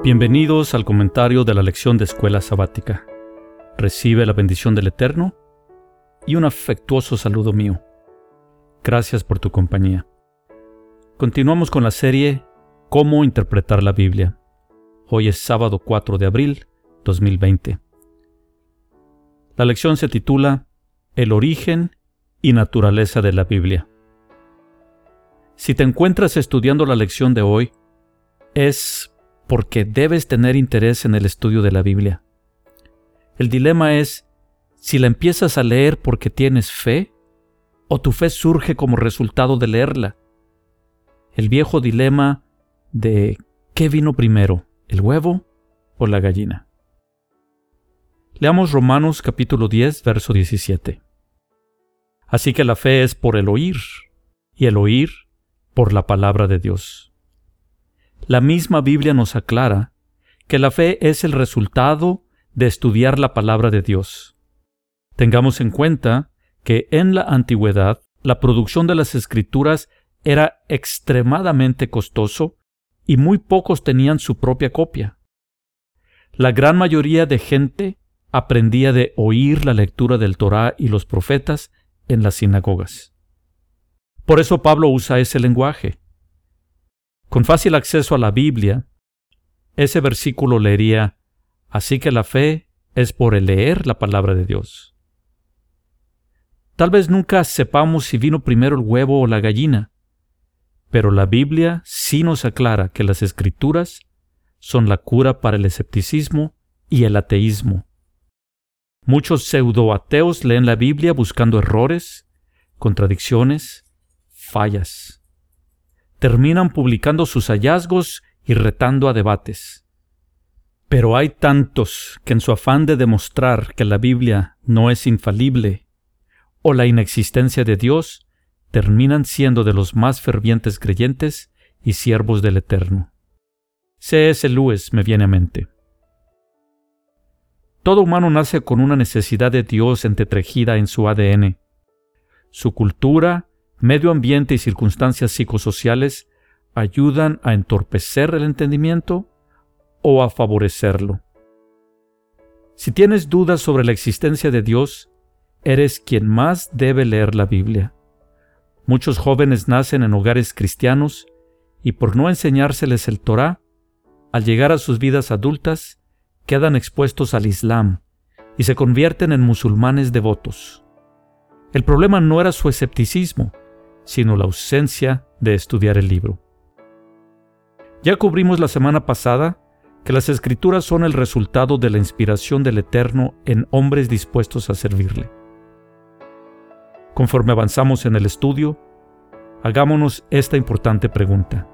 Bienvenidos al comentario de la lección de escuela sabática. Recibe la bendición del Eterno y un afectuoso saludo mío. Gracias por tu compañía. Continuamos con la serie Cómo interpretar la Biblia. Hoy es sábado 4 de abril 2020. La lección se titula El origen y naturaleza de la Biblia. Si te encuentras estudiando la lección de hoy, es porque debes tener interés en el estudio de la Biblia. El dilema es si la empiezas a leer porque tienes fe o tu fe surge como resultado de leerla. El viejo dilema de ¿qué vino primero, el huevo o la gallina? Leamos Romanos capítulo 10, verso 17. Así que la fe es por el oír, y el oír por la palabra de Dios. La misma Biblia nos aclara que la fe es el resultado de estudiar la palabra de Dios. Tengamos en cuenta que en la antigüedad la producción de las escrituras era extremadamente costoso y muy pocos tenían su propia copia. La gran mayoría de gente aprendía de oír la lectura del Torá y los profetas en las sinagogas. Por eso Pablo usa ese lenguaje. Con fácil acceso a la Biblia, ese versículo leería, así que la fe es por el leer la palabra de Dios. Tal vez nunca sepamos si vino primero el huevo o la gallina, pero la Biblia sí nos aclara que las escrituras son la cura para el escepticismo y el ateísmo. Muchos pseudoateos leen la Biblia buscando errores, contradicciones, fallas terminan publicando sus hallazgos y retando a debates. Pero hay tantos que en su afán de demostrar que la Biblia no es infalible o la inexistencia de Dios, terminan siendo de los más fervientes creyentes y siervos del Eterno. C.S. Lewis me viene a mente. Todo humano nace con una necesidad de Dios entretrejida en su ADN. Su cultura medio ambiente y circunstancias psicosociales ayudan a entorpecer el entendimiento o a favorecerlo. Si tienes dudas sobre la existencia de Dios, eres quien más debe leer la Biblia. Muchos jóvenes nacen en hogares cristianos y por no enseñárseles el Torah, al llegar a sus vidas adultas, quedan expuestos al Islam y se convierten en musulmanes devotos. El problema no era su escepticismo, sino la ausencia de estudiar el libro. Ya cubrimos la semana pasada que las escrituras son el resultado de la inspiración del Eterno en hombres dispuestos a servirle. Conforme avanzamos en el estudio, hagámonos esta importante pregunta.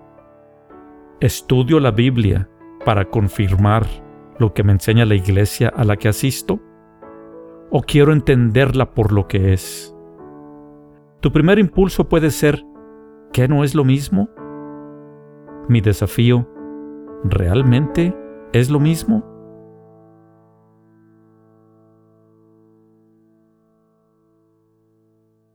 ¿Estudio la Biblia para confirmar lo que me enseña la iglesia a la que asisto? ¿O quiero entenderla por lo que es? Tu primer impulso puede ser, ¿qué no es lo mismo? Mi desafío, ¿realmente es lo mismo?